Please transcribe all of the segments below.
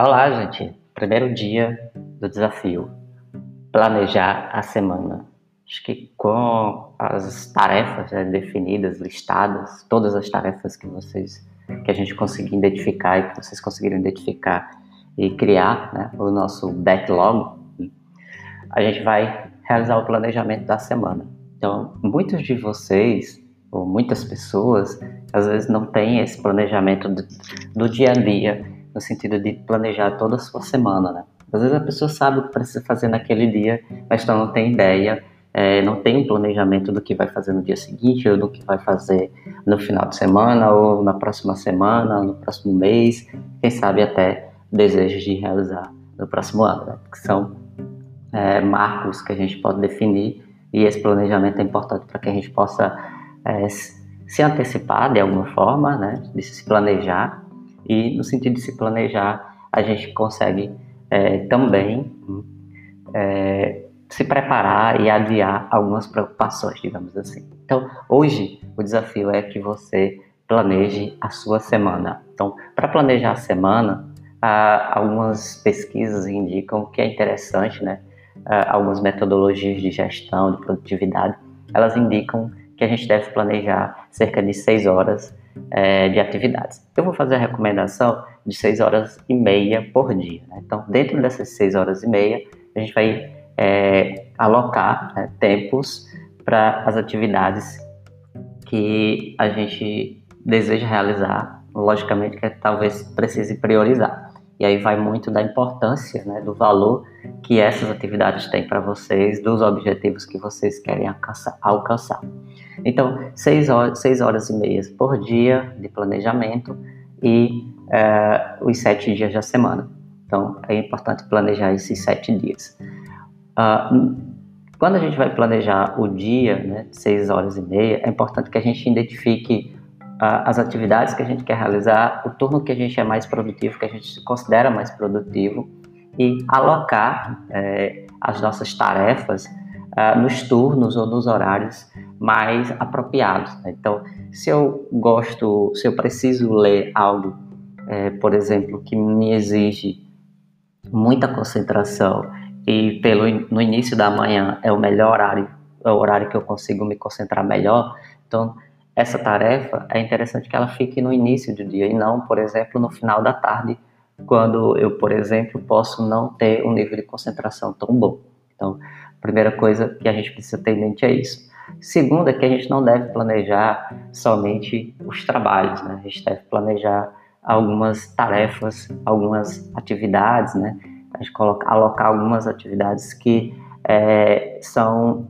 Olá, gente. Primeiro dia do desafio. Planejar a semana. Acho que com as tarefas né, definidas, listadas, todas as tarefas que vocês, que a gente conseguir identificar e que vocês conseguiram identificar e criar né, o nosso backlog, a gente vai realizar o planejamento da semana. Então, muitos de vocês ou muitas pessoas às vezes não têm esse planejamento do, do dia a dia, no sentido de planejar toda a sua semana, né? Às vezes a pessoa sabe o que precisa fazer naquele dia, mas não tem ideia, é, não tem um planejamento do que vai fazer no dia seguinte, ou do que vai fazer no final de semana, ou na próxima semana, no próximo mês, quem sabe até desejos de realizar no próximo ano, né? que são é, marcos que a gente pode definir e esse planejamento é importante para que a gente possa é, se antecipar de alguma forma, né, de se planejar, e no sentido de se planejar, a gente consegue é, também é, se preparar e adiar algumas preocupações, digamos assim. Então, hoje, o desafio é que você planeje a sua semana. Então, para planejar a semana, algumas pesquisas indicam que é interessante, né? algumas metodologias de gestão, de produtividade, elas indicam que a gente deve planejar cerca de 6 horas é, de atividades. Eu vou fazer a recomendação de 6 horas e meia por dia. Né? Então, dentro dessas 6 horas e meia, a gente vai é, alocar né, tempos para as atividades que a gente deseja realizar. Logicamente que talvez precise priorizar. E aí vai muito da importância, né, do valor que essas atividades têm para vocês, dos objetivos que vocês querem alcançar. Então, seis horas, seis horas e meias por dia de planejamento e é, os sete dias da semana. Então, é importante planejar esses sete dias. Uh, quando a gente vai planejar o dia, né, seis horas e meia, é importante que a gente identifique as atividades que a gente quer realizar, o turno que a gente é mais produtivo, que a gente considera mais produtivo, e alocar é, as nossas tarefas uh, nos turnos ou nos horários mais apropriados. Né? Então, se eu gosto, se eu preciso ler algo, é, por exemplo, que me exige muita concentração e pelo no início da manhã é o melhor horário, é o horário que eu consigo me concentrar melhor. Então, essa tarefa é interessante que ela fique no início do dia e não, por exemplo, no final da tarde, quando eu, por exemplo, posso não ter um nível de concentração tão bom. Então, a primeira coisa que a gente precisa ter em mente é isso. Segunda, é que a gente não deve planejar somente os trabalhos, né? A gente deve planejar algumas tarefas, algumas atividades, né? A gente coloca, alocar algumas atividades que é, são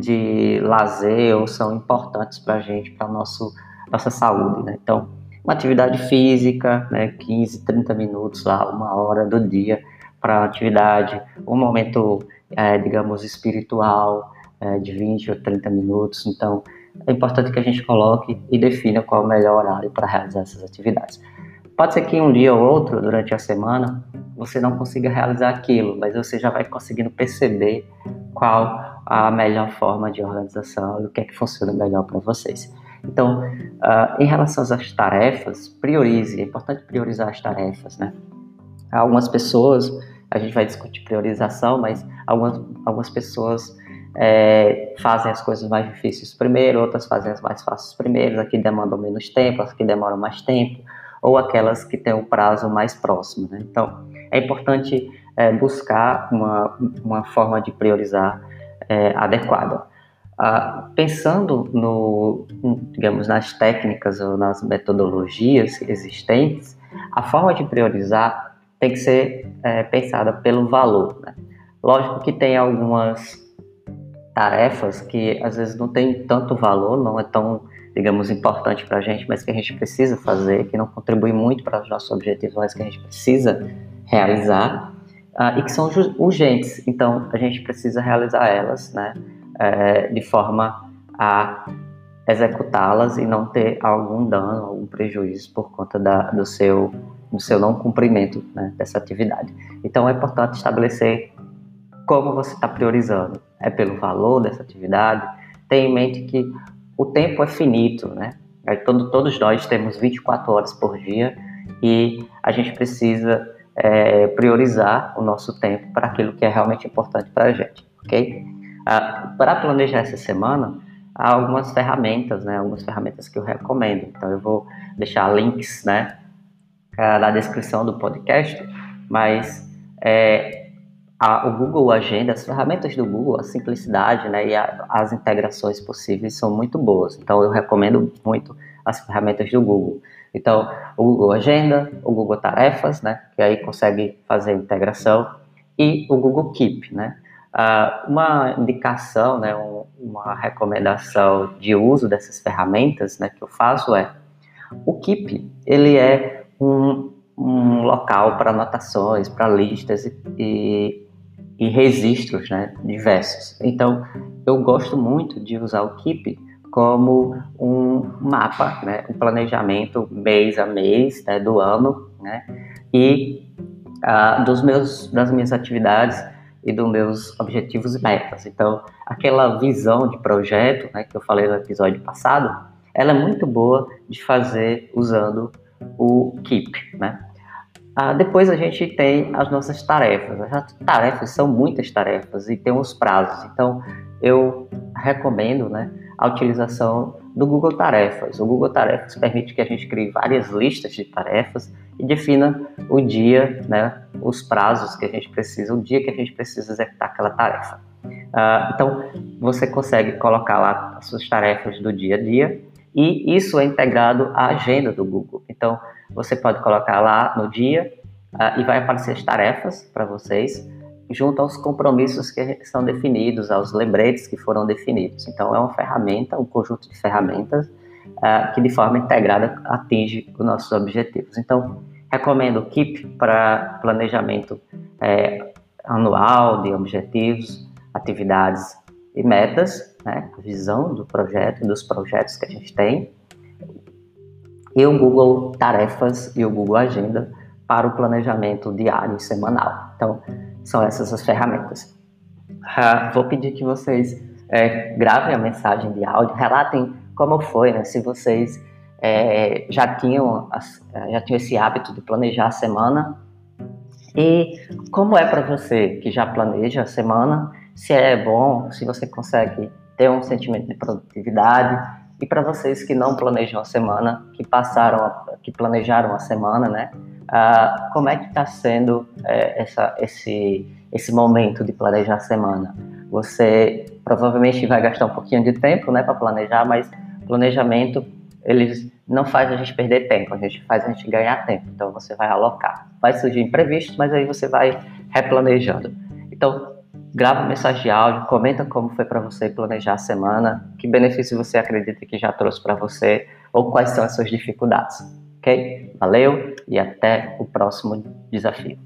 de lazer ou são importantes para a gente, para nosso nossa saúde, né? Então, uma atividade física, né, 15, 30 minutos lá, uma hora do dia para atividade, um momento, é, digamos, espiritual é, de 20 ou 30 minutos. Então, é importante que a gente coloque e defina qual é o melhor horário para realizar essas atividades. Pode ser que um dia ou outro, durante a semana, você não consiga realizar aquilo, mas você já vai conseguindo perceber qual a melhor forma de organização e o que é que funciona melhor para vocês. Então, uh, em relação às tarefas, priorize. É importante priorizar as tarefas, né? Algumas pessoas, a gente vai discutir priorização, mas algumas, algumas pessoas é, fazem as coisas mais difíceis primeiro, outras fazem as mais fáceis primeiro, as que demandam menos tempo, as que demoram mais tempo, ou aquelas que têm o um prazo mais próximo. Né? Então, é importante é, buscar uma, uma forma de priorizar é, adequada. Ah, pensando no, digamos, nas técnicas ou nas metodologias existentes, a forma de priorizar tem que ser é, pensada pelo valor. Né? Lógico que tem algumas tarefas que às vezes não tem tanto valor, não é tão, digamos, importante para a gente, mas que a gente precisa fazer, que não contribui muito para os nossos objetivos, mas que a gente precisa realizar uh, e que são urgentes. Então, a gente precisa realizar elas, né? é, de forma a executá-las e não ter algum dano, algum prejuízo por conta da, do, seu, do seu não cumprimento né, dessa atividade. Então é importante estabelecer como você está priorizando. É pelo valor dessa atividade? Tenha em mente que o tempo é finito, né? Todo, todos nós temos 24 horas por dia e a gente precisa é, priorizar o nosso tempo para aquilo que é realmente importante para a gente, ok? Ah, para planejar essa semana, há algumas ferramentas, né? Algumas ferramentas que eu recomendo. Então eu vou deixar links, né? Na descrição do podcast, mas é, a, o Google Agenda, as ferramentas do Google, a simplicidade, né? E a, as integrações possíveis são muito boas. Então eu recomendo muito as ferramentas do Google. Então, o Google Agenda, o Google Tarefas, né, que aí consegue fazer integração, e o Google Keep, né. Uh, uma indicação, né, um, uma recomendação de uso dessas ferramentas, né, que eu faço é o Keep, ele é um, um local para anotações, para listas e, e, e registros, né, diversos. Então, eu gosto muito de usar o Keep como um mapa, né, um planejamento mês a mês né, do ano, né, e uh, dos meus, das minhas atividades e dos meus objetivos e metas. Então, aquela visão de projeto, né, que eu falei no episódio passado, ela é muito boa de fazer usando o Keep, né. Uh, depois a gente tem as nossas tarefas. As tarefas são muitas tarefas e tem os prazos. Então, eu recomendo, né, a utilização do Google Tarefas. O Google Tarefas permite que a gente crie várias listas de tarefas e defina o dia, né, os prazos que a gente precisa, o dia que a gente precisa executar aquela tarefa. Uh, então, você consegue colocar lá as suas tarefas do dia a dia e isso é integrado à agenda do Google. Então, você pode colocar lá no dia uh, e vai aparecer as tarefas para vocês junto aos compromissos que são definidos, aos lembretes que foram definidos. Então, é uma ferramenta, um conjunto de ferramentas uh, que, de forma integrada, atinge os nossos objetivos. Então, recomendo o Keep para planejamento é, anual de objetivos, atividades e metas, né, a visão do projeto, dos projetos que a gente tem, e o Google Tarefas e o Google Agenda para o planejamento diário e semanal. Então, são essas as ferramentas. Uh, vou pedir que vocês é, gravem a mensagem de áudio, relatem como foi, né? Se vocês é, já tinham já tinham esse hábito de planejar a semana e como é para você que já planeja a semana, se é bom, se você consegue ter um sentimento de produtividade e para vocês que não planejam a semana, que passaram, a, que planejaram a semana, né? Ah, como é que está sendo é, essa, esse, esse momento de planejar a semana? Você provavelmente vai gastar um pouquinho de tempo né, para planejar, mas planejamento eles não faz a gente perder tempo, a gente faz a gente ganhar tempo. Então você vai alocar. Vai surgir imprevistos, mas aí você vai replanejando. Então, grava mensagem de áudio, comenta como foi para você planejar a semana, que benefício você acredita que já trouxe para você ou quais são as suas dificuldades ok? Valeu e até o próximo desafio.